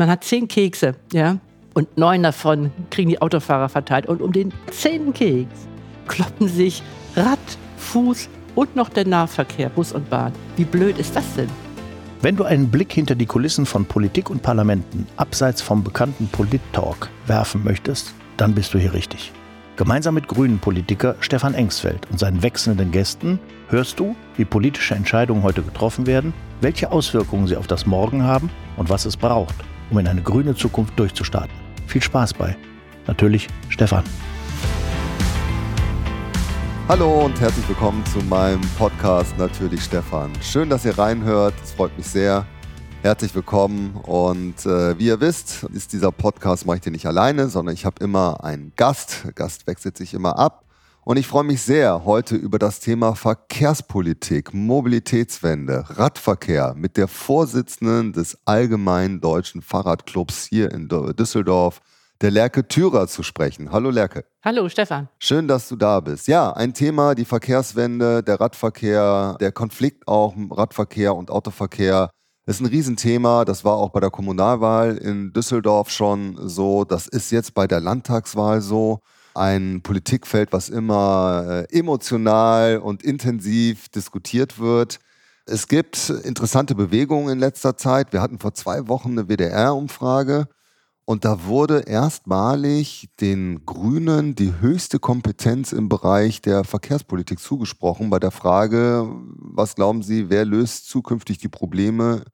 Man hat zehn Kekse, ja, und neun davon kriegen die Autofahrer verteilt. Und um den zehnten Keks kloppen sich Rad, Fuß und noch der Nahverkehr, Bus und Bahn. Wie blöd ist das denn? Wenn du einen Blick hinter die Kulissen von Politik und Parlamenten abseits vom bekannten Polit-Talk werfen möchtest, dann bist du hier richtig. Gemeinsam mit Grünen-Politiker Stefan Engsfeld und seinen wechselnden Gästen hörst du, wie politische Entscheidungen heute getroffen werden, welche Auswirkungen sie auf das Morgen haben und was es braucht, um in eine grüne Zukunft durchzustarten. Viel Spaß bei. Natürlich Stefan. Hallo und herzlich willkommen zu meinem Podcast Natürlich Stefan. Schön, dass ihr reinhört. Es freut mich sehr. Herzlich willkommen und äh, wie ihr wisst, ist dieser Podcast mache ich den nicht alleine, sondern ich habe immer einen Gast. Der Gast wechselt sich immer ab und ich freue mich sehr heute über das Thema Verkehrspolitik, Mobilitätswende, Radverkehr mit der Vorsitzenden des Allgemeinen Deutschen Fahrradclubs hier in Düsseldorf, der Lerke Thürer zu sprechen. Hallo Lerke. Hallo Stefan. Schön, dass du da bist. Ja, ein Thema, die Verkehrswende, der Radverkehr, der Konflikt auch Radverkehr und Autoverkehr. ist ein Riesenthema. Das war auch bei der Kommunalwahl in Düsseldorf schon so. Das ist jetzt bei der Landtagswahl so. Ein Politikfeld, was immer äh, emotional und intensiv diskutiert wird. Es gibt interessante Bewegungen in letzter Zeit. Wir hatten vor zwei Wochen eine WDR-Umfrage und da wurde erstmalig den Grünen die höchste Kompetenz im Bereich der Verkehrspolitik zugesprochen bei der Frage, was glauben Sie, wer löst zukünftig die Probleme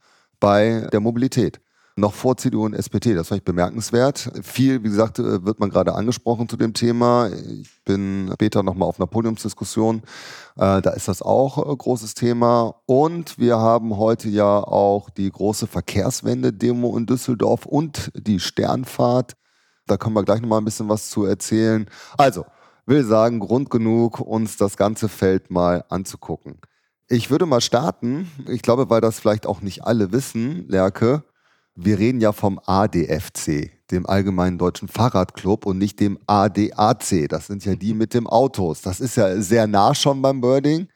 bei der Mobilität? Noch vor CDU und SPD. Das fand ich bemerkenswert. Viel, wie gesagt, äh, wird man gerade angesprochen zu dem Thema. Ich bin später nochmal auf einer Podiumsdiskussion. Äh, da ist das auch ein äh, großes Thema. Und wir haben heute ja auch die große Verkehrswende-Demo in Düsseldorf und die Sternfahrt. Da können wir gleich nochmal ein bisschen was zu erzählen. Also, will sagen, Grund genug, uns das ganze Feld mal anzugucken. Ich würde mal starten, ich glaube, weil das vielleicht auch nicht alle wissen, Lerke, wir reden ja vom ADFC, dem Allgemeinen Deutschen Fahrradclub und nicht dem ADAC. Das sind ja die mit dem Autos. Das ist ja sehr nah schon beim Birding.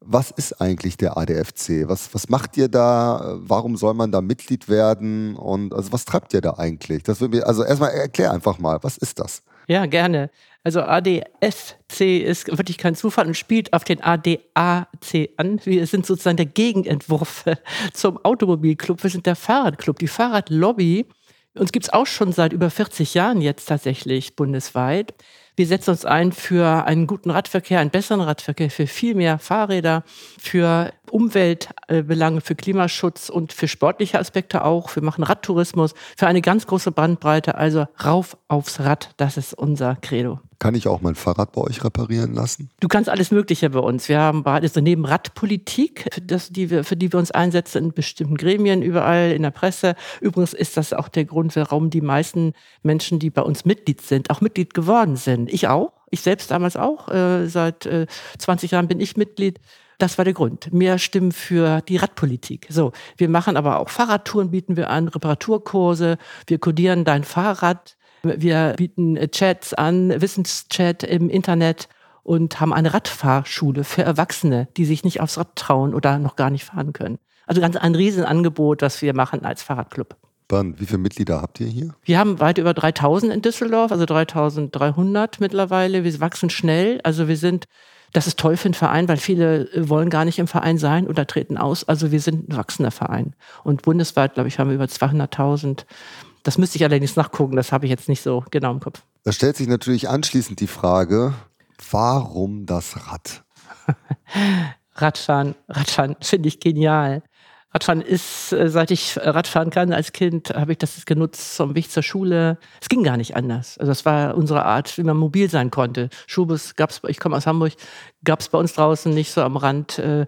Was ist eigentlich der ADFC? Was, was macht ihr da? Warum soll man da Mitglied werden? Und also was treibt ihr da eigentlich? Das mir, also erstmal erklär einfach mal, was ist das? Ja, gerne. Also ADFC ist wirklich kein Zufall und spielt auf den ADAC an. Wir sind sozusagen der Gegenentwurf zum Automobilclub. Wir sind der Fahrradclub, die Fahrradlobby. Uns gibt es auch schon seit über 40 Jahren jetzt tatsächlich bundesweit. Wir setzen uns ein für einen guten Radverkehr, einen besseren Radverkehr, für viel mehr Fahrräder, für Umweltbelange, für Klimaschutz und für sportliche Aspekte auch. Wir machen Radtourismus für eine ganz große Bandbreite. Also rauf aufs Rad, das ist unser Credo. Kann ich auch mein Fahrrad bei euch reparieren lassen? Du kannst alles Mögliche bei uns. Wir haben also neben Radpolitik, für, das, die wir, für die wir uns einsetzen in bestimmten Gremien, überall in der Presse. Übrigens ist das auch der Grund, warum die meisten Menschen, die bei uns Mitglied sind, auch Mitglied geworden sind. Ich auch. Ich selbst damals auch. Äh, seit äh, 20 Jahren bin ich Mitglied. Das war der Grund. Mehr Stimmen für die Radpolitik. So, wir machen aber auch Fahrradtouren, bieten wir an, Reparaturkurse, wir kodieren dein Fahrrad, wir bieten Chats an, Wissenschat im Internet und haben eine Radfahrschule für Erwachsene, die sich nicht aufs Rad trauen oder noch gar nicht fahren können. Also ganz ein Riesenangebot, das wir machen als Fahrradclub. Wie viele Mitglieder habt ihr hier? Wir haben weit über 3000 in Düsseldorf, also 3300 mittlerweile. Wir wachsen schnell. Also wir sind das ist toll für einen Verein, weil viele äh, wollen gar nicht im Verein sein oder treten aus. Also wir sind ein wachsender Verein. Und bundesweit, glaube ich, haben wir über 200.000. Das müsste ich allerdings nachgucken, das habe ich jetzt nicht so genau im Kopf. Da stellt sich natürlich anschließend die Frage, warum das Rad? Radfahren, Radfahren finde ich genial. Radfahren ist, äh, seit ich Radfahren kann als Kind, habe ich das genutzt zum Weg zur Schule. Es ging gar nicht anders. Also das war unsere Art, wie man mobil sein konnte. Schulbus gab es, ich komme aus Hamburg, gab es bei uns draußen nicht so am Rand. Äh,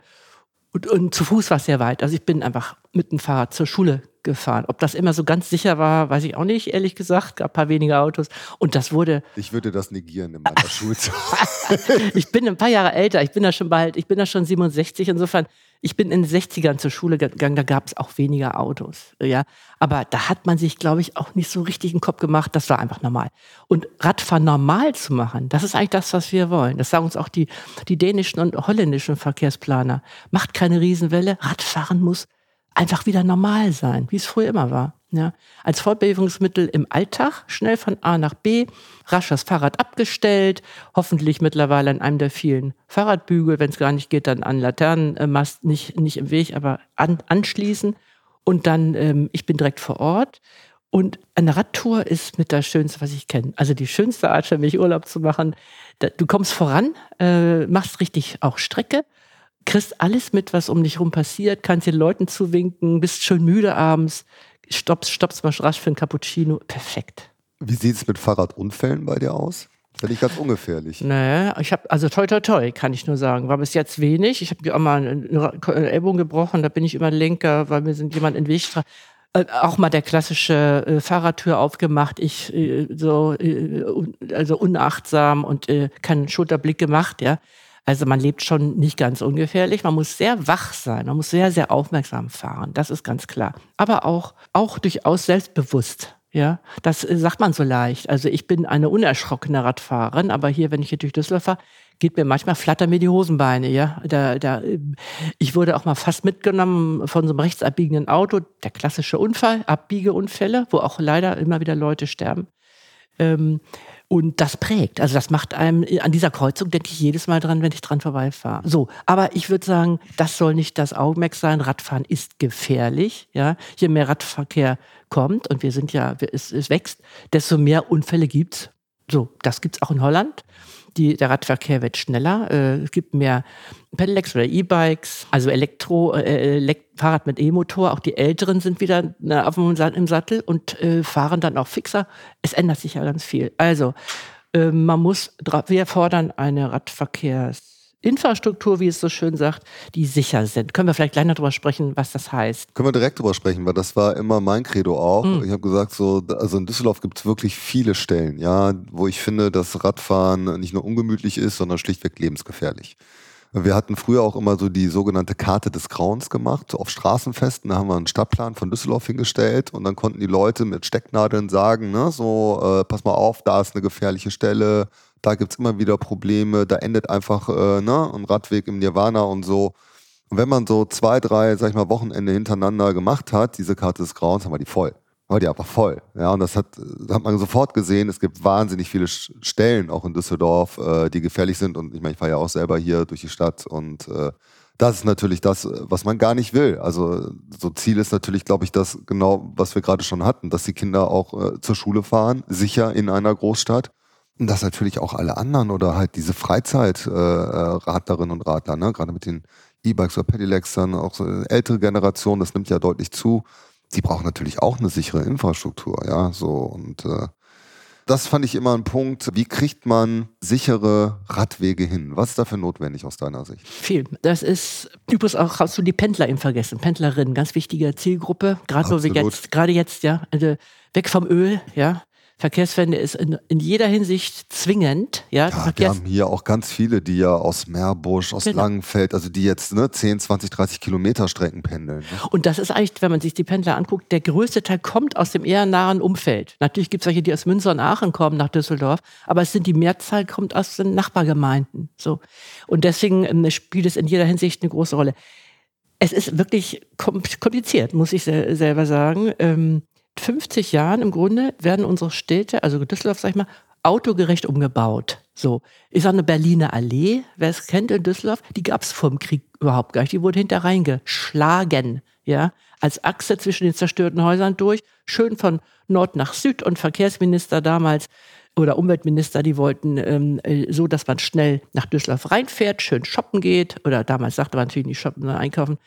und, und zu Fuß war es sehr weit. Also ich bin einfach mit dem Fahrrad zur Schule gefahren. Ob das immer so ganz sicher war, weiß ich auch nicht, ehrlich gesagt. Gab ein paar weniger Autos. Und das wurde. Ich würde das negieren in meiner Schulzeit. ich bin ein paar Jahre älter. Ich bin da schon bald, ich bin da schon 67. Insofern ich bin in den 60ern zur Schule gegangen, da gab es auch weniger Autos. Ja. Aber da hat man sich, glaube ich, auch nicht so richtig einen Kopf gemacht. Das war einfach normal. Und Radfahren normal zu machen, das ist eigentlich das, was wir wollen. Das sagen uns auch die, die dänischen und holländischen Verkehrsplaner. Macht keine Riesenwelle. Radfahren muss einfach wieder normal sein, wie es früher immer war. Ja, als Fortbewegungsmittel im Alltag, schnell von A nach B, rasch das Fahrrad abgestellt, hoffentlich mittlerweile an einem der vielen Fahrradbügel, wenn es gar nicht geht, dann an Laternenmast, nicht, nicht im Weg, aber an, anschließen. Und dann, ähm, ich bin direkt vor Ort. Und eine Radtour ist mit das Schönste, was ich kenne. Also die schönste Art für mich, Urlaub zu machen. Du kommst voran, äh, machst richtig auch Strecke kriegst alles mit, was um dich rum passiert, kannst den Leuten zuwinken, bist schon müde abends, stoppst, stoppst mal rasch für ein Cappuccino. Perfekt. Wie sieht es mit Fahrradunfällen bei dir aus? Finde ich ganz ungefährlich. Naja, ich habe, also toi toi toi, kann ich nur sagen. War bis jetzt wenig. Ich habe auch mal eine Ellbogen gebrochen, da bin ich immer Lenker, weil mir sind jemand in den Weg äh, auch mal der klassische äh, Fahrradtür aufgemacht, ich äh, so äh, also unachtsam und äh, keinen Schulterblick gemacht, ja. Also man lebt schon nicht ganz ungefährlich. Man muss sehr wach sein. Man muss sehr, sehr aufmerksam fahren. Das ist ganz klar. Aber auch, auch durchaus selbstbewusst. Ja, das äh, sagt man so leicht. Also ich bin eine unerschrockene Radfahrerin, aber hier, wenn ich hier durch Düsseldorf fahre, geht mir manchmal flattern mir die Hosenbeine, ja. Da, da, ich wurde auch mal fast mitgenommen von so einem rechtsabbiegenden Auto. Der klassische Unfall, Abbiegeunfälle, wo auch leider immer wieder Leute sterben. Ähm, und das prägt. Also das macht einem, an dieser Kreuzung denke ich jedes Mal dran, wenn ich dran vorbeifahre. So, aber ich würde sagen, das soll nicht das Augenmerk sein. Radfahren ist gefährlich. Ja, je mehr Radverkehr kommt und wir sind ja, es, es wächst, desto mehr Unfälle gibt's. So, das gibt's auch in Holland. Die, der Radverkehr wird schneller. Äh, es gibt mehr Pedelecs oder E-Bikes, also Elektro, äh, Elekt Fahrrad mit E-Motor. Auch die Älteren sind wieder na, auf dem, im Sattel und äh, fahren dann auch fixer. Es ändert sich ja ganz viel. Also, äh, man muss, wir fordern eine Radverkehrs- Infrastruktur, wie es so schön sagt, die sicher sind. Können wir vielleicht gleich noch darüber sprechen, was das heißt? Können wir direkt darüber sprechen, weil das war immer mein Credo auch. Mhm. Ich habe gesagt, so, also in Düsseldorf gibt es wirklich viele Stellen, ja, wo ich finde, dass Radfahren nicht nur ungemütlich ist, sondern schlichtweg lebensgefährlich. Wir hatten früher auch immer so die sogenannte Karte des Grauens gemacht, auf Straßenfesten. Da haben wir einen Stadtplan von Düsseldorf hingestellt und dann konnten die Leute mit Stecknadeln sagen, ne, so, äh, pass mal auf, da ist eine gefährliche Stelle, da gibt es immer wieder Probleme, da endet einfach äh, ne, ein Radweg im Nirvana und so. Und wenn man so zwei, drei, sag ich mal, Wochenende hintereinander gemacht hat, diese Karte des Grauens, haben wir die voll. War die einfach voll. Ja, und das hat, das hat man sofort gesehen. Es gibt wahnsinnig viele Stellen, auch in Düsseldorf, äh, die gefährlich sind. Und ich meine, ich fahre ja auch selber hier durch die Stadt und äh, das ist natürlich das, was man gar nicht will. Also so Ziel ist natürlich, glaube ich, das genau, was wir gerade schon hatten, dass die Kinder auch äh, zur Schule fahren, sicher in einer Großstadt dass natürlich auch alle anderen oder halt diese Freizeit-Radlerinnen äh, und Radler, ne, gerade mit den E-Bikes oder Pedelecs, dann auch so ältere Generation, das nimmt ja deutlich zu, die brauchen natürlich auch eine sichere Infrastruktur, ja, so und äh, das fand ich immer ein Punkt. Wie kriegt man sichere Radwege hin? Was ist dafür notwendig aus deiner Sicht? Viel. Das ist übrigens auch, hast du die Pendler eben vergessen. Pendlerinnen, ganz wichtige Zielgruppe. Gerade jetzt, gerade jetzt, ja, also weg vom Öl, ja. Verkehrswende ist in, in jeder Hinsicht zwingend. Ja, ja wir haben hier auch ganz viele, die ja aus Meerbusch, aus genau. Langenfeld, also die jetzt ne, 10, 20, 30 Kilometer Strecken pendeln. Ne? Und das ist eigentlich, wenn man sich die Pendler anguckt, der größte Teil kommt aus dem eher nahen Umfeld. Natürlich gibt es welche, die aus Münster und Aachen kommen nach Düsseldorf, aber es sind die Mehrzahl kommt aus den Nachbargemeinden. So. Und deswegen ähm, spielt es in jeder Hinsicht eine große Rolle. Es ist wirklich kompliziert, muss ich selber sagen. Ähm, 50 Jahren im Grunde werden unsere Städte, also Düsseldorf, sag ich mal, autogerecht umgebaut. So, sage eine Berliner Allee, wer es kennt in Düsseldorf, die gab es vor dem Krieg überhaupt gar nicht. Die wurde hinter reingeschlagen, ja, als Achse zwischen den zerstörten Häusern durch, schön von Nord nach Süd und Verkehrsminister damals oder Umweltminister, die wollten ähm, äh, so, dass man schnell nach Düsseldorf reinfährt, schön shoppen geht oder damals sagte man natürlich nicht shoppen, sondern einkaufen,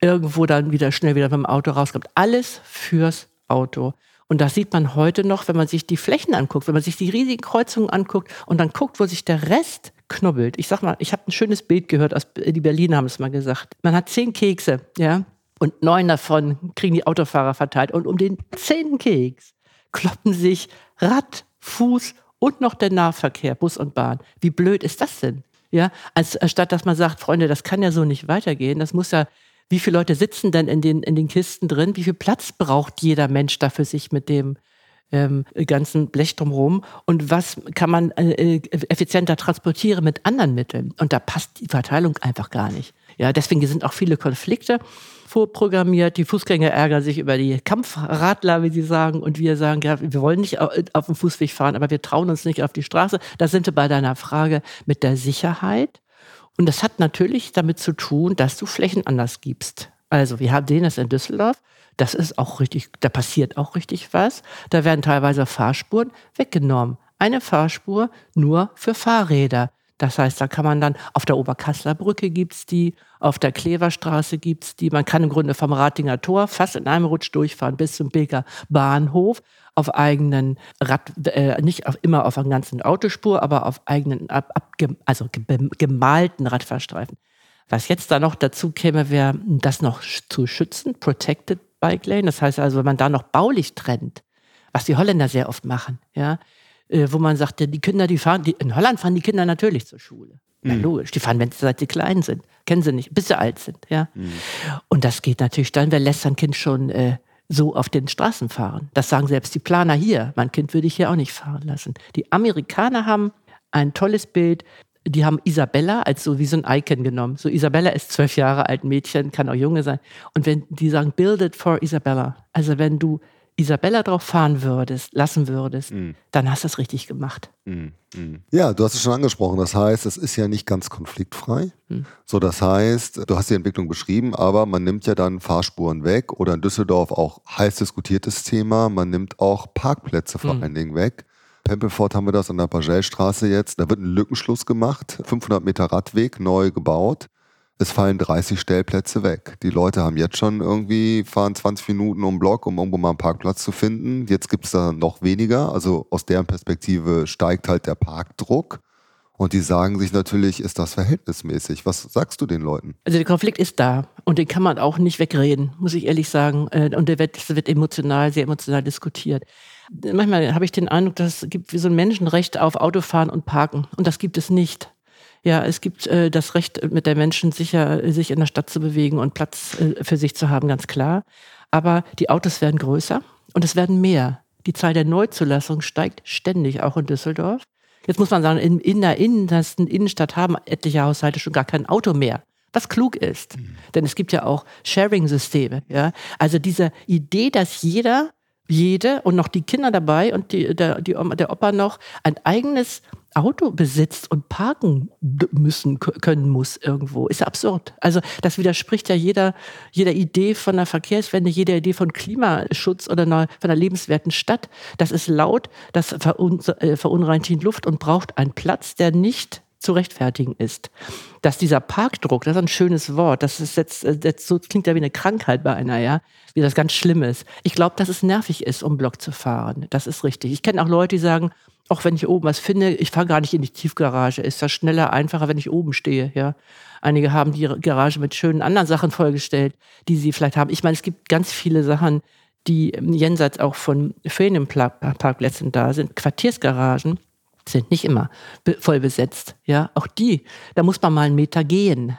irgendwo dann wieder schnell wieder beim Auto rauskommt. Alles fürs Auto. Und das sieht man heute noch, wenn man sich die Flächen anguckt, wenn man sich die riesigen Kreuzungen anguckt und dann guckt, wo sich der Rest knubbelt. Ich sag mal, ich habe ein schönes Bild gehört, aus, die Berliner haben es mal gesagt. Man hat zehn Kekse, ja, und neun davon kriegen die Autofahrer verteilt. Und um den zehnten Keks kloppen sich Rad, Fuß und noch der Nahverkehr, Bus und Bahn. Wie blöd ist das denn? Ja, als, statt dass man sagt, Freunde, das kann ja so nicht weitergehen. Das muss ja wie viele Leute sitzen denn in den, in den Kisten drin? Wie viel Platz braucht jeder Mensch dafür, sich mit dem ähm, ganzen Blech drumherum und was kann man äh, effizienter transportieren mit anderen Mitteln. Und da passt die Verteilung einfach gar nicht. Ja, deswegen sind auch viele Konflikte vorprogrammiert. Die Fußgänger ärgern sich über die Kampfradler, wie sie sagen. Und wir sagen, ja, wir wollen nicht auf dem Fußweg fahren, aber wir trauen uns nicht auf die Straße. Da sind wir bei deiner Frage mit der Sicherheit. Und das hat natürlich damit zu tun, dass du Flächen anders gibst. Also wir haben den das in Düsseldorf. Das ist auch richtig, da passiert auch richtig was. Da werden teilweise Fahrspuren weggenommen. Eine Fahrspur nur für Fahrräder. Das heißt, da kann man dann auf der Oberkassler Brücke gibt's die, auf der Kleverstraße gibt's die. Man kann im Grunde vom Ratinger Tor fast in einem Rutsch durchfahren bis zum Bilker Bahnhof auf eigenen Rad, äh, nicht auf, immer auf einer ganzen Autospur, aber auf eigenen, ab, ab, also gemalten Radfahrstreifen. Was jetzt da noch dazu käme, wäre, das noch zu schützen, Protected Bike Lane. Das heißt also, wenn man da noch baulich trennt, was die Holländer sehr oft machen, ja, äh, wo man sagt, die Kinder, die fahren, die, in Holland fahren die Kinder natürlich zur Schule. Ja, mhm. logisch. Die fahren, wenn sie seit sie klein sind. Kennen sie nicht, bis sie alt sind, ja. Mhm. Und das geht natürlich dann, wer lässt sein Kind schon äh, so auf den Straßen fahren? Das sagen selbst die Planer hier. Mein Kind würde ich hier auch nicht fahren lassen. Die Amerikaner haben ein tolles Bild. Die haben Isabella als so wie so ein Icon genommen. So Isabella ist zwölf Jahre alt, Mädchen, kann auch Junge sein. Und wenn die sagen, build it for Isabella. Also wenn du Isabella drauf fahren würdest, lassen würdest, mm. dann hast du es richtig gemacht. Mm, mm. Ja, du hast es schon angesprochen. Das heißt, es ist ja nicht ganz konfliktfrei. Hm. So, das heißt, du hast die Entwicklung beschrieben, aber man nimmt ja dann Fahrspuren weg oder in Düsseldorf auch heiß diskutiertes Thema. Man nimmt auch Parkplätze vor hm. allen Dingen weg. Pempelfort haben wir das an der Pagelstraße jetzt. Da wird ein Lückenschluss gemacht, 500 Meter Radweg neu gebaut es fallen 30 Stellplätze weg. Die Leute haben jetzt schon irgendwie, fahren 20 Minuten um Block, um irgendwo mal einen Parkplatz zu finden. Jetzt gibt es da noch weniger. Also aus deren Perspektive steigt halt der Parkdruck. Und die sagen sich natürlich, ist das verhältnismäßig? Was sagst du den Leuten? Also der Konflikt ist da und den kann man auch nicht wegreden, muss ich ehrlich sagen. Äh, und der wird, wird emotional, sehr emotional diskutiert. Manchmal habe ich den Eindruck, dass es gibt wie so ein Menschenrecht auf Autofahren und Parken. Und das gibt es nicht. Ja, es gibt äh, das Recht mit der Menschen sicher, sich in der Stadt zu bewegen und Platz äh, für sich zu haben, ganz klar. Aber die Autos werden größer und es werden mehr. Die Zahl der Neuzulassungen steigt ständig, auch in Düsseldorf. Jetzt muss man sagen, in, in der innersten Innenstadt haben etliche Haushalte schon gar kein Auto mehr. Was klug ist. Mhm. Denn es gibt ja auch Sharing-Systeme. Ja? Also diese Idee, dass jeder, jede und noch die Kinder dabei und die, der, die, der Opa noch ein eigenes Auto besitzt und parken müssen können muss irgendwo, ist absurd. Also das widerspricht ja jeder, jeder Idee von einer Verkehrswende, jeder Idee von Klimaschutz oder von einer lebenswerten Stadt. Das ist laut, das äh, verunreinigt die Luft und braucht einen Platz, der nicht zu rechtfertigen ist. Dass dieser Parkdruck, das ist ein schönes Wort, das ist jetzt, äh, jetzt klingt ja wie eine Krankheit bei einer, ja, wie das ganz schlimm ist. Ich glaube, dass es nervig ist, um Block zu fahren. Das ist richtig. Ich kenne auch Leute, die sagen, auch wenn ich oben was finde, ich fahre gar nicht in die Tiefgarage. Ist das schneller, einfacher, wenn ich oben stehe, ja. Einige haben die Garage mit schönen anderen Sachen vollgestellt, die sie vielleicht haben. Ich meine, es gibt ganz viele Sachen, die jenseits auch von Ferienparkplätzen da sind. Quartiersgaragen sind nicht immer voll besetzt, ja. Auch die, da muss man mal einen Meter gehen.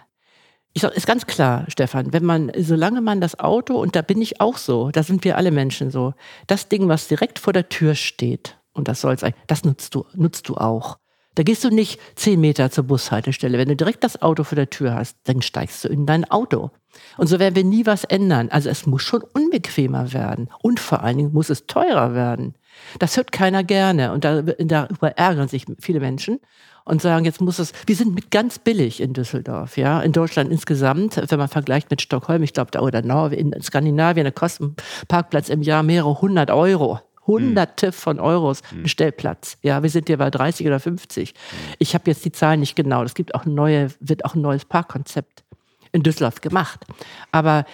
Ich sage, ist ganz klar, Stefan, wenn man, solange man das Auto, und da bin ich auch so, da sind wir alle Menschen so, das Ding, was direkt vor der Tür steht, und das soll sein. Das nutzt du, nutzt du auch. Da gehst du nicht zehn Meter zur Bushaltestelle. Wenn du direkt das Auto vor der Tür hast, dann steigst du in dein Auto. Und so werden wir nie was ändern. Also es muss schon unbequemer werden. Und vor allen Dingen muss es teurer werden. Das hört keiner gerne. Und darüber ärgern sich viele Menschen und sagen, jetzt muss es, wir sind mit ganz billig in Düsseldorf, ja, in Deutschland insgesamt, wenn man vergleicht mit Stockholm, ich glaube, da oder Norwegen, in Skandinavien, da kostet ein Parkplatz im Jahr mehrere hundert Euro. Hunderte hm. von Euros hm. Stellplatz. Ja, wir sind hier bei 30 oder 50. Hm. Ich habe jetzt die Zahlen nicht genau. Es gibt auch neue, wird auch ein neues Parkkonzept in Düsseldorf gemacht. Aber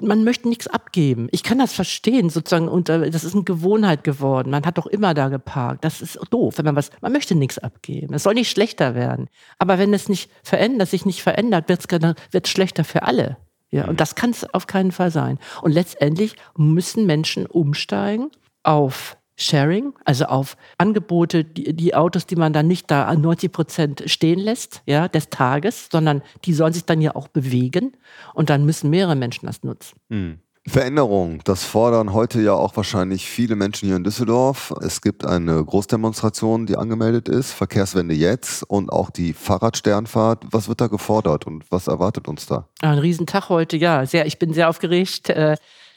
man möchte nichts abgeben. Ich kann das verstehen, sozusagen, und das ist eine Gewohnheit geworden. Man hat doch immer da geparkt. Das ist doof, wenn man was, man möchte nichts abgeben. Es soll nicht schlechter werden. Aber wenn es nicht verändert, sich nicht verändert, wird es schlechter für alle. Ja, und das kann es auf keinen Fall sein. Und letztendlich müssen Menschen umsteigen auf Sharing, also auf Angebote, die, die, Autos, die man dann nicht da an 90 Prozent stehen lässt, ja, des Tages, sondern die sollen sich dann ja auch bewegen und dann müssen mehrere Menschen das nutzen. Hm. Veränderung, das fordern heute ja auch wahrscheinlich viele Menschen hier in Düsseldorf. Es gibt eine Großdemonstration, die angemeldet ist, Verkehrswende jetzt und auch die Fahrradsternfahrt. Was wird da gefordert und was erwartet uns da? Ein Riesentag heute, ja. Sehr, ich bin sehr aufgeregt.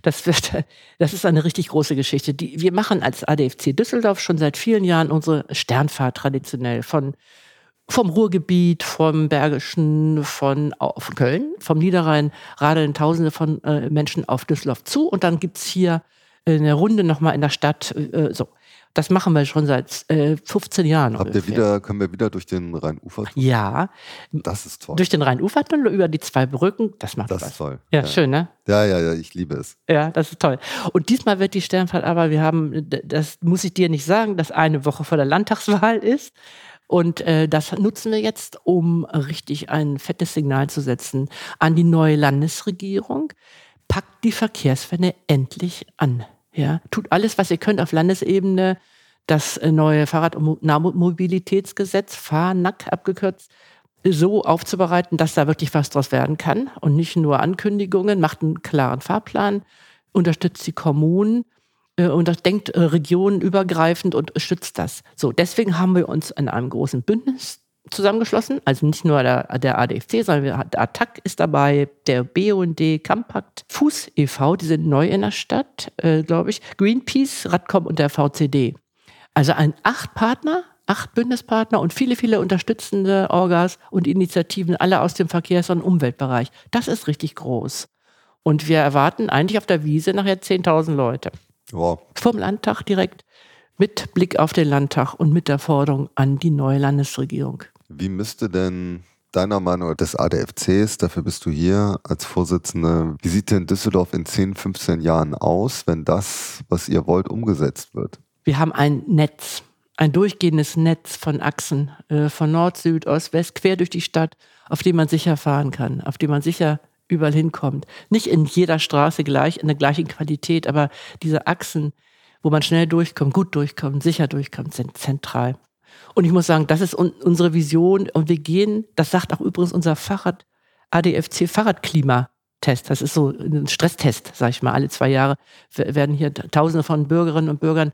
Äh, das, wird, das ist eine richtig große Geschichte. Die, wir machen als ADFC Düsseldorf schon seit vielen Jahren unsere Sternfahrt traditionell von vom Ruhrgebiet, vom Bergischen, von, von Köln, vom Niederrhein radeln Tausende von äh, Menschen auf Düsseldorf zu und dann gibt es hier eine Runde nochmal in der Stadt. Äh, so. Das machen wir schon seit äh, 15 Jahren. Habt ihr wieder, können wir wieder durch den Rhein-Ufer? Ja. Das ist toll. Durch den Rhein-Ufer und über die zwei Brücken, das macht Das Spaß. ist toll. Ja, schön, ne? Ja, ja, ja, ich liebe es. Ja, das ist toll. Und diesmal wird die Sternfahrt aber, wir haben, das muss ich dir nicht sagen, dass eine Woche vor der Landtagswahl ist. Und äh, das nutzen wir jetzt, um richtig ein fettes Signal zu setzen an die neue Landesregierung. Packt die Verkehrswende endlich an. Ja, tut alles, was ihr könnt auf Landesebene. Das äh, neue Fahrrad- und Nahmobilitätsgesetz, FAHNAC abgekürzt, so aufzubereiten, dass da wirklich was draus werden kann und nicht nur Ankündigungen, macht einen klaren Fahrplan, unterstützt die Kommunen äh, und das denkt äh, regionenübergreifend und stützt das. So, deswegen haben wir uns in einem großen Bündnis zusammengeschlossen, also nicht nur der, der ADFC, sondern der ATTAC ist dabei, der BUND, Campact, Fuß e.V., die sind neu in der Stadt, äh, glaube ich, Greenpeace, Radcom und der VCD. Also ein acht Partner, acht Bündnispartner und viele, viele unterstützende Orgas und Initiativen, alle aus dem Verkehrs- und Umweltbereich. Das ist richtig groß. Und wir erwarten eigentlich auf der Wiese nachher 10.000 Leute. Wow. Vom Landtag direkt mit Blick auf den Landtag und mit der Forderung an die neue Landesregierung. Wie müsste denn deiner Meinung des ADFCs, dafür bist du hier als Vorsitzende, wie sieht denn Düsseldorf in 10, 15 Jahren aus, wenn das, was ihr wollt, umgesetzt wird? Wir haben ein Netz, ein durchgehendes Netz von Achsen, äh, von Nord, Süd, Ost, West, quer durch die Stadt, auf dem man sicher fahren kann, auf dem man sicher überall hinkommt. Nicht in jeder Straße gleich, in der gleichen Qualität, aber diese Achsen, wo man schnell durchkommt, gut durchkommt, sicher durchkommt, sind zentral. Und ich muss sagen, das ist un unsere Vision und wir gehen, das sagt auch übrigens unser Fahrrad, ADFC Fahrradklimatest. Das ist so ein Stresstest, sag ich mal. Alle zwei Jahre werden hier Tausende von Bürgerinnen und Bürgern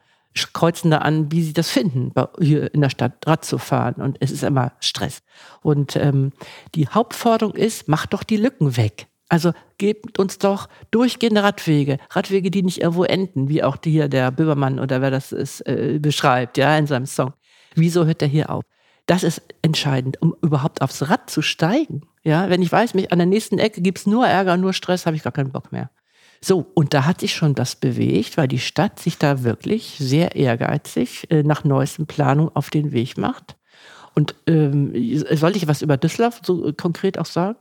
kreuzen da an, wie sie das finden, hier in der Stadt Rad zu fahren. Und es ist immer Stress. Und ähm, die Hauptforderung ist, macht doch die Lücken weg. Also gebt uns doch durchgehende Radwege, Radwege, die nicht irgendwo enden, wie auch hier der Böhmermann oder wer das ist, äh, beschreibt, ja, in seinem Song. Wieso hört er hier auf? Das ist entscheidend, um überhaupt aufs Rad zu steigen. Ja, wenn ich weiß, mich an der nächsten Ecke gibt's nur Ärger, nur Stress, habe ich gar keinen Bock mehr. So, und da hat sich schon das bewegt, weil die Stadt sich da wirklich sehr ehrgeizig äh, nach neuesten Planungen auf den Weg macht. Und ähm, soll ich was über Düsseldorf so konkret auch sagen?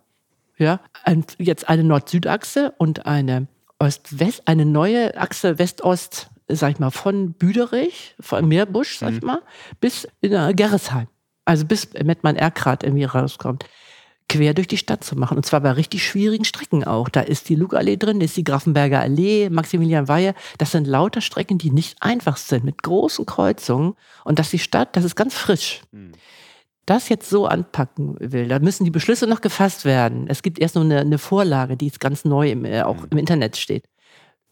Ja, ein, jetzt eine Nord-Süd-Achse und eine Ost-West, eine neue Achse West-Ost, sag ich mal, von Büderich, von Meerbusch, sag ich mal, bis in Gerresheim. Also bis Mettmann-Erkrath irgendwie rauskommt quer durch die Stadt zu machen. Und zwar bei richtig schwierigen Strecken auch. Da ist die Lugallee drin, da ist die Grafenberger Allee, Maximilian Weihe. Das sind lauter Strecken, die nicht einfach sind, mit großen Kreuzungen. Und dass die Stadt, das ist ganz frisch. Mhm. Das jetzt so anpacken will, da müssen die Beschlüsse noch gefasst werden. Es gibt erst nur eine, eine Vorlage, die jetzt ganz neu im, äh, auch mhm. im Internet steht.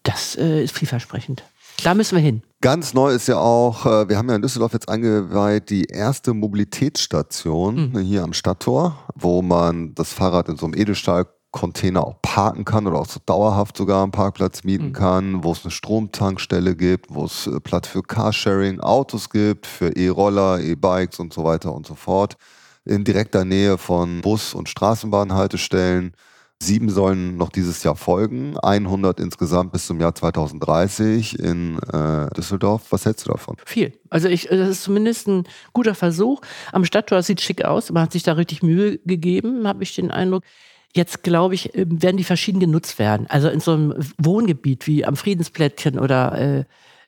Das äh, ist vielversprechend. Da müssen wir hin. Ganz neu ist ja auch, äh, wir haben ja in Düsseldorf jetzt eingeweiht, die erste Mobilitätsstation mhm. hier am Stadttor, wo man das Fahrrad in so einem Edelstahlcontainer auch parken kann oder auch so dauerhaft sogar einen Parkplatz mieten mhm. kann, wo es eine Stromtankstelle gibt, wo es äh, Platz für Carsharing, Autos gibt, für E-Roller, E-Bikes und so weiter und so fort. In direkter Nähe von Bus- und Straßenbahnhaltestellen. Sieben sollen noch dieses Jahr folgen, 100 insgesamt bis zum Jahr 2030 in äh, Düsseldorf. Was hältst du davon? Viel. Also ich, das ist zumindest ein guter Versuch. Am Stadttor sieht schick aus, man hat sich da richtig Mühe gegeben, habe ich den Eindruck. Jetzt glaube ich, ähm, werden die verschieden genutzt werden. Also in so einem Wohngebiet wie am Friedensplättchen oder äh,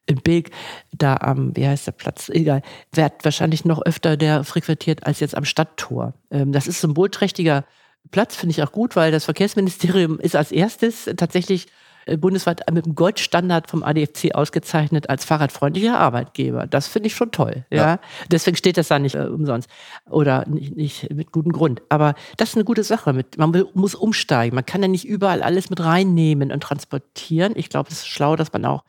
in Beek, da am, wie heißt der Platz, egal, wird wahrscheinlich noch öfter der frequentiert als jetzt am Stadttor. Ähm, das ist symbolträchtiger Platz finde ich auch gut, weil das Verkehrsministerium ist als erstes tatsächlich äh, bundesweit mit dem Goldstandard vom ADFC ausgezeichnet als fahrradfreundlicher Arbeitgeber. Das finde ich schon toll. Ja? ja? Deswegen steht das da nicht äh, umsonst oder nicht, nicht, mit gutem Grund. Aber das ist eine gute Sache. Mit, man will, muss umsteigen. Man kann ja nicht überall alles mit reinnehmen und transportieren. Ich glaube, es ist schlau, dass man auch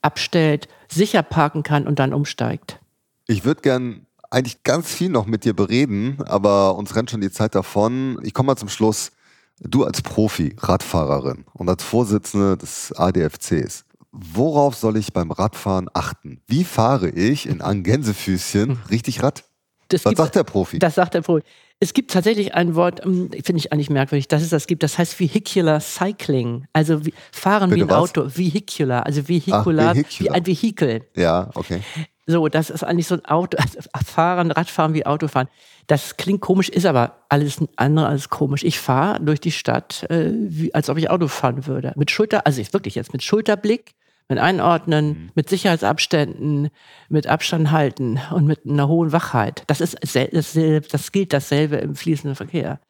abstellt, sicher parken kann und dann umsteigt. Ich würde gern eigentlich ganz viel noch mit dir bereden, aber uns rennt schon die Zeit davon. Ich komme mal zum Schluss. Du als Profi, Radfahrerin und als Vorsitzende des ADFCs, worauf soll ich beim Radfahren achten? Wie fahre ich in Angänsefüßchen richtig Rad? Das Was sagt der Profi? Das sagt der Profi. Es gibt tatsächlich ein Wort, ähm, finde ich eigentlich merkwürdig, dass es das gibt. Das heißt Vehicular Cycling. Also wie, fahren Bitte wie ein was? Auto. Vehicular. Also Vehicular, Ach, Vehicular. wie ein Vehikel. Ja, okay. So, das ist eigentlich so ein Auto, also Fahren, Radfahren wie Autofahren. Das klingt komisch, ist aber alles andere als komisch. Ich fahre durch die Stadt, äh, wie, als ob ich Auto fahren würde. Mit Schulter, also ich wirklich jetzt mit Schulterblick, mit Einordnen, mhm. mit Sicherheitsabständen, mit Abstand halten und mit einer hohen Wachheit. Das ist dasselbe, das gilt dasselbe im fließenden Verkehr.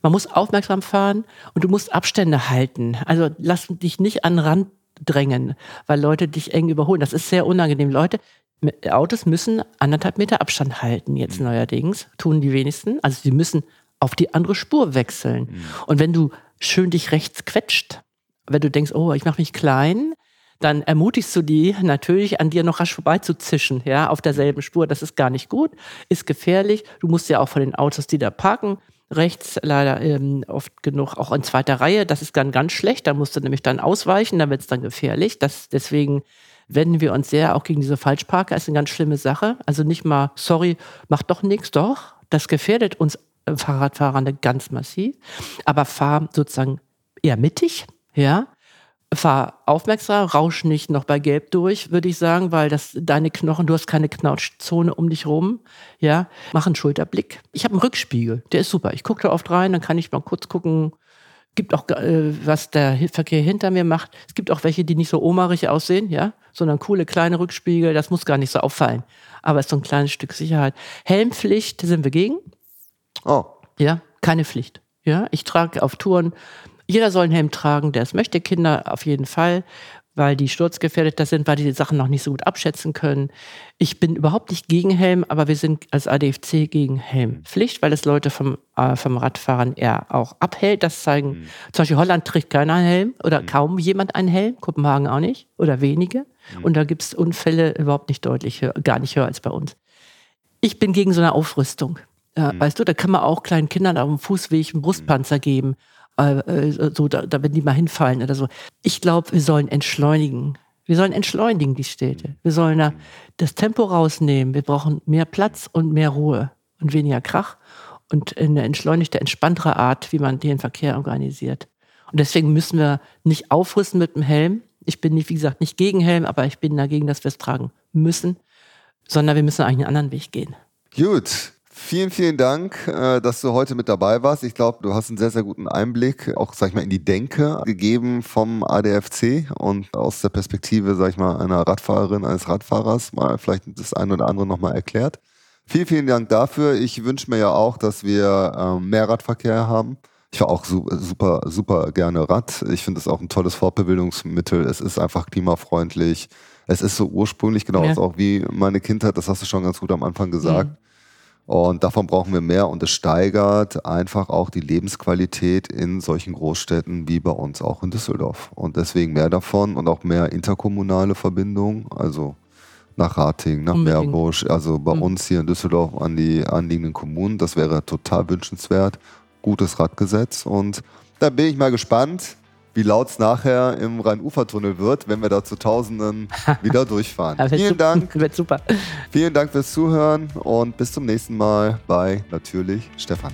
Man muss aufmerksam fahren und du musst Abstände halten. Also lass dich nicht an den Rand drängen, weil Leute dich eng überholen. Das ist sehr unangenehm. Leute, Autos müssen anderthalb Meter Abstand halten jetzt mhm. neuerdings, tun die wenigsten. Also sie müssen auf die andere Spur wechseln. Mhm. Und wenn du schön dich rechts quetscht, wenn du denkst, oh, ich mache mich klein, dann ermutigst du die natürlich, an dir noch rasch vorbeizuzischen, ja, auf derselben Spur. Das ist gar nicht gut, ist gefährlich. Du musst ja auch von den Autos, die da parken, rechts leider ähm, oft genug auch in zweiter Reihe. Das ist dann ganz schlecht. Da musst du nämlich dann ausweichen, da wird es dann gefährlich. Das, deswegen wenden wir uns sehr auch gegen diese Falschparker. Ist eine ganz schlimme Sache. Also nicht mal, sorry, mach doch nichts, doch. Das gefährdet uns äh, Fahrradfahrende ganz massiv. Aber fahr sozusagen eher mittig, ja fahr aufmerksam, rausch nicht noch bei Gelb durch, würde ich sagen, weil das deine Knochen, du hast keine Knautschzone um dich rum, ja, mach einen Schulterblick. Ich habe einen Rückspiegel, der ist super. Ich gucke da oft rein, dann kann ich mal kurz gucken, gibt auch äh, was der Verkehr hinter mir macht. Es gibt auch welche, die nicht so omarig aussehen, ja, sondern coole kleine Rückspiegel, das muss gar nicht so auffallen, aber es ist so ein kleines Stück Sicherheit. Helmpflicht sind wir gegen. Oh. Ja, keine Pflicht. Ja, ich trage auf Touren jeder soll einen Helm tragen, der es möchte, Kinder auf jeden Fall, weil die sturzgefährdeter sind, weil die die Sachen noch nicht so gut abschätzen können. Ich bin überhaupt nicht gegen Helm, aber wir sind als ADFC gegen Helmpflicht, weil es Leute vom, äh, vom Radfahren eher auch abhält. Das zeigen, mhm. zum Beispiel Holland trägt keiner einen Helm oder mhm. kaum jemand einen Helm, Kopenhagen auch nicht oder wenige. Mhm. Und da gibt es Unfälle überhaupt nicht deutlich, gar nicht höher als bei uns. Ich bin gegen so eine Aufrüstung. Äh, mhm. Weißt du, da kann man auch kleinen Kindern auf dem Fußweg einen Brustpanzer mhm. geben äh, äh, so, da, da wenn die mal hinfallen oder so. Ich glaube, wir sollen entschleunigen. Wir sollen entschleunigen die Städte. Wir sollen da das Tempo rausnehmen. Wir brauchen mehr Platz und mehr Ruhe und weniger Krach und eine entschleunigte, entspanntere Art, wie man den Verkehr organisiert. Und deswegen müssen wir nicht aufrüsten mit dem Helm. Ich bin nicht, wie gesagt, nicht gegen Helm, aber ich bin dagegen, dass wir es tragen müssen, sondern wir müssen eigentlich einen anderen Weg gehen. Gut. Vielen, vielen Dank, äh, dass du heute mit dabei warst. Ich glaube, du hast einen sehr, sehr guten Einblick, auch, sag ich mal, in die Denke gegeben vom ADFC und aus der Perspektive, sag ich mal, einer Radfahrerin, eines Radfahrers mal vielleicht das eine oder andere nochmal erklärt. Vielen, vielen Dank dafür. Ich wünsche mir ja auch, dass wir ähm, mehr Radverkehr haben. Ich fahre auch super, super gerne Rad. Ich finde es auch ein tolles Fortbewegungsmittel. Es ist einfach klimafreundlich. Es ist so ursprünglich, genau ja. auch wie meine Kindheit, das hast du schon ganz gut am Anfang gesagt. Mhm und davon brauchen wir mehr und es steigert einfach auch die Lebensqualität in solchen Großstädten wie bei uns auch in Düsseldorf. Und deswegen mehr davon und auch mehr interkommunale Verbindungen, also nach Rating, nach Unbedingt. Meerbusch, also bei mhm. uns hier in Düsseldorf an die anliegenden Kommunen. Das wäre total wünschenswert. Gutes Radgesetz und da bin ich mal gespannt, wie laut es nachher im Rhein-Ufer-Tunnel wird, wenn wir da zu Tausenden wieder durchfahren. Vielen. Dank. Wird super. Vielen Dank fürs Zuhören und bis zum nächsten Mal bei natürlich Stefan.